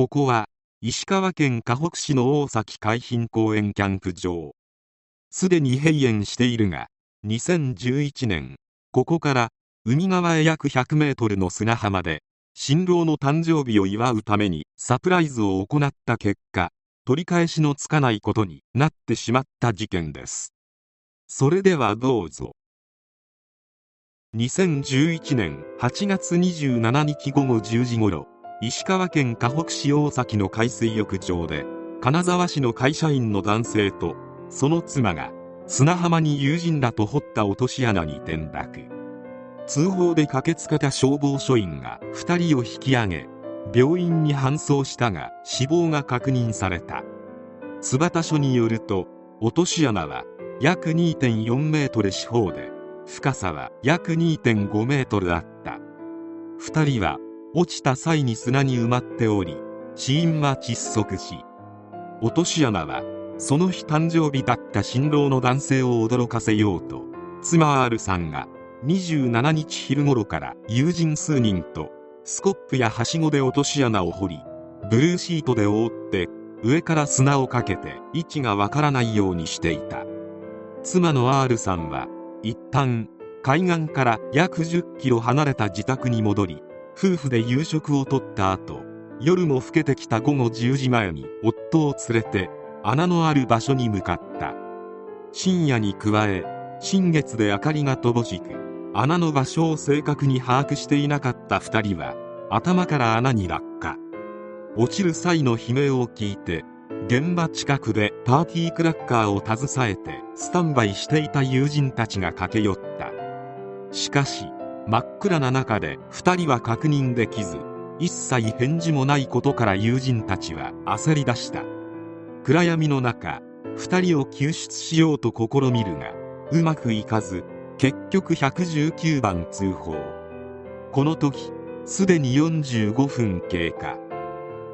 ここは石川県河北市の大崎海浜公園キャンプ場。すでに閉園しているが2011年ここから海側へ約100メートルの砂浜で新郎の誕生日を祝うためにサプライズを行った結果取り返しのつかないことになってしまった事件です。それではどうぞ。2011年8月27日午後10時頃石川県河北市大崎の海水浴場で金沢市の会社員の男性とその妻が砂浜に友人らと掘った落とし穴に転落通報で駆けつけた消防署員が2人を引き上げ病院に搬送したが死亡が確認された。津幡署によると落とし穴は約2.4メートル四方で深さは約2.5メートルあった。2人は落ちた際に砂に埋まっており死因は窒息死落とし穴はその日誕生日だった新郎の男性を驚かせようと妻 R さんが27日昼頃から友人数人とスコップやはしごで落とし穴を掘りブルーシートで覆って上から砂をかけて位置がわからないようにしていた。妻の R さんは一旦海岸から約10キロ離れた自宅に戻り夫婦で夕食をとった後夜も更けてきた午後10時前に夫を連れて穴のある場所に向かった。深夜に加え新月で明かりが乏しく穴の場所を正確に把握していなかった2人は頭から穴に落下。落ちる際の悲鳴を聞いて現場近くでパーティークラッカーを携えてスタンバイしていた友人たちが駆け寄った。しかし真っ暗な中で2人は確認できず一切返事もないことから友人たちは焦り出した。暗闇の中2人を救出しようと試みるがうまくいかず結局119番通報。この時すでに45分経過。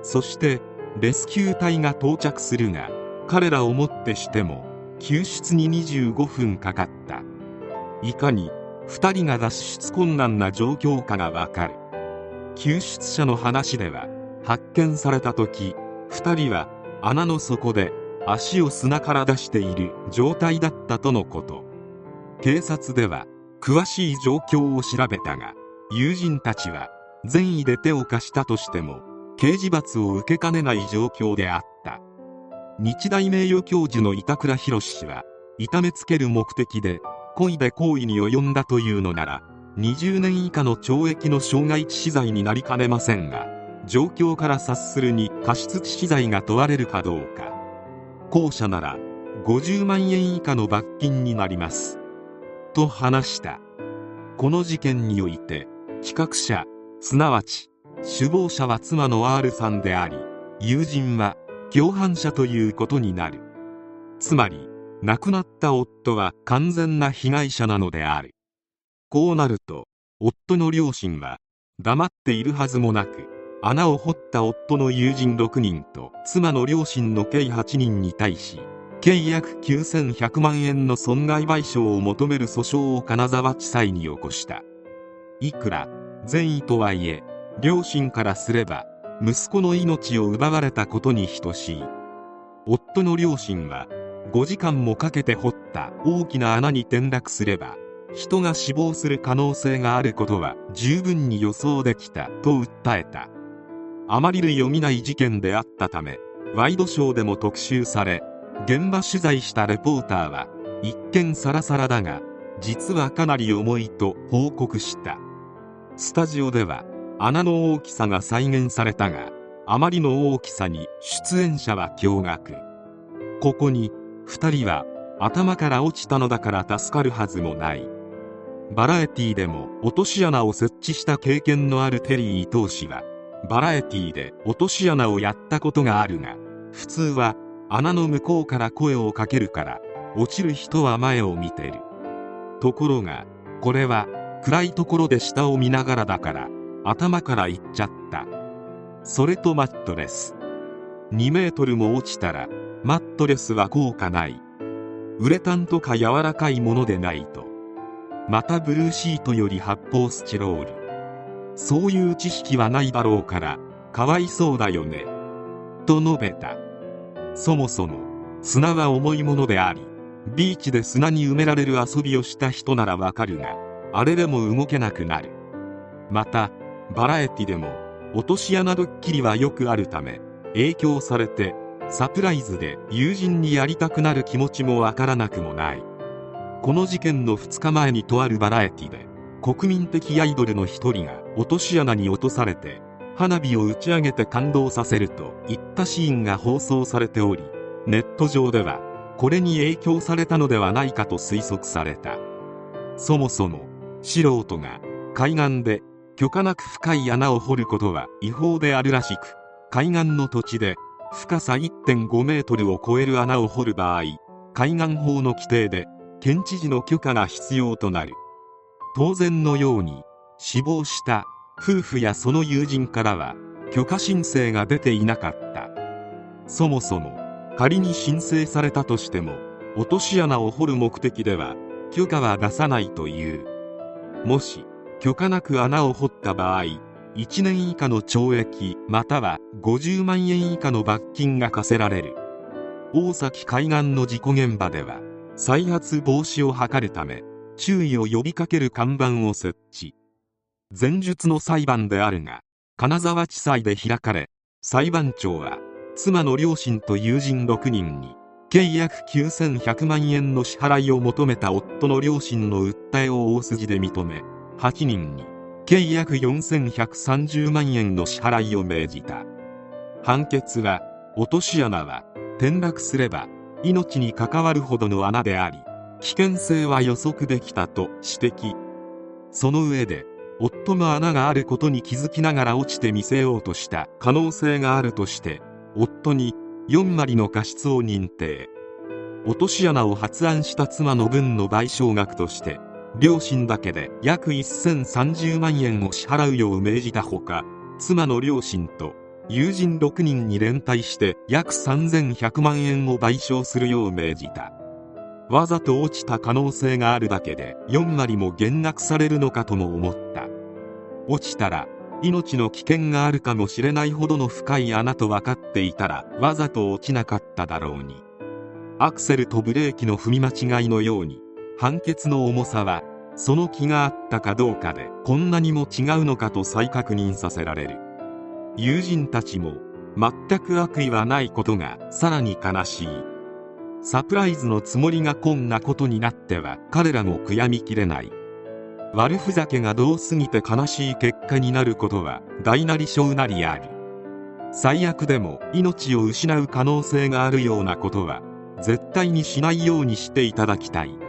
そしてレスキュー隊が到着するが彼らをもってしても救出に25分かかった。いかに2人が脱出困難な状況下がわかる。救出者の話では発見された時2人は穴の底で足を砂から出している状態だったとのこと。警察では詳しい状況を調べたが友人たちは善意で手を貸したとしても刑事罰を受けかねない状況であった。日大名誉教授の板倉博氏は痛めつける目的で故意で行為に及んだというのなら20年以下の懲役の傷害致死罪になりかねませんが状況から察するに過失致死罪が問われるかどうか。後者なら50万円以下の罰金になります。と話した。この事件において企画者すなわち首謀者は妻の R さんであり友人は共犯者ということになる。つまり亡くなった夫は完全な被害者なのである。こうなると夫の両親は黙っているはずもなく穴を掘った夫の友人6人と妻の両親の計8人に対し計約9100万円の損害賠償を求める訴訟を金沢地裁に起こした。いくら善意とはいえ両親からすれば息子の命を奪われたことに等しい。夫の両親は5時間もかけて掘った大きな穴に転落すれば人が死亡する可能性があることは十分に予想できたと訴えた。あまり類を見ない事件であったためワイドショーでも特集され現場取材したレポーターは一見サラサラだが実はかなり重いと報告した。スタジオでは穴の大きさが再現されたがあまりの大きさに出演者は驚愕。ここに2人は頭から落ちたのだから助かるはずもない。バラエティーでも落とし穴を設置した経験のあるテリー伊藤氏はバラエティーで落とし穴をやったことがあるが普通は穴の向こうから声をかけるから落ちる人は前を見てる。ところがこれは暗いところで下を見ながらだから頭から行っちゃった。それとマットレス。2メートルも落ちたらマットレスは効果ない。ウレタンとか柔らかいものでないと。またブルーシートより発泡スチロール。そういう知識はないだろうからかわいそうだよね。と述べた。そもそも砂は重いものでありビーチで砂に埋められる遊びをした人ならわかるがあれでも動けなくなる。またバラエティでも落とし穴ドッキリはよくあるため影響されてサプライズで友人にやりたくなる気持ちもわからなくもない。この事件の2日前にとあるバラエティで国民的アイドルの一人が落とし穴に落とされて花火を打ち上げて感動させるといったシーンが放送されておりネット上ではこれに影響されたのではないかと推測された。そもそも素人が海岸で許可なく深い穴を掘ることは違法であるらしく海岸の土地で深さ1.5メートルを超える穴を掘る場合海岸法の規定で県知事の許可が必要となる。当然のように死亡した夫婦やその友人からは許可申請が出ていなかった。そもそも仮に申請されたとしても落とし穴を掘る目的では許可は出さないという。もし許可なく穴を掘った場合1年以下の懲役または50万円以下の罰金が課せられる。大崎海岸の事故現場では再発防止を図るため注意を呼びかける看板を設置。前述の裁判であるが金沢地裁で開かれ裁判長は妻の両親と友人6人に計約9100万円の支払いを求めた夫の両親の訴えを大筋で認め8人に計約4130万円の支払いを命じた。判決は落とし穴は転落すれば命に関わるほどの穴であり危険性は予測できたと指摘。その上で夫も穴があることに気づきながら落ちてみせようとした可能性があるとして夫に4割の過失を認定。落とし穴を発案した妻の分の賠償額として両親だけで約1030万円を支払うよう命じたほか妻の両親と友人6人に連帯して約3100万円を賠償するよう命じた。わざと落ちた可能性があるだけで4割も減額されるのかとも思った。落ちたら命の危険があるかもしれないほどの深い穴と分かっていたらわざと落ちなかっただろうに。アクセルとブレーキの踏み間違いのように判決の重さはその気があったかどうかでこんなにも違うのかと再確認させられる。友人たちも全く悪意はないことがさらに悲しい。サプライズのつもりがこんなことになっては彼らも悔やみきれない。悪ふざけがどうすぎて悲しい結果になることは大なり小なりある最悪でも命を失う可能性があるようなことは絶対にしないようにしていただきたい。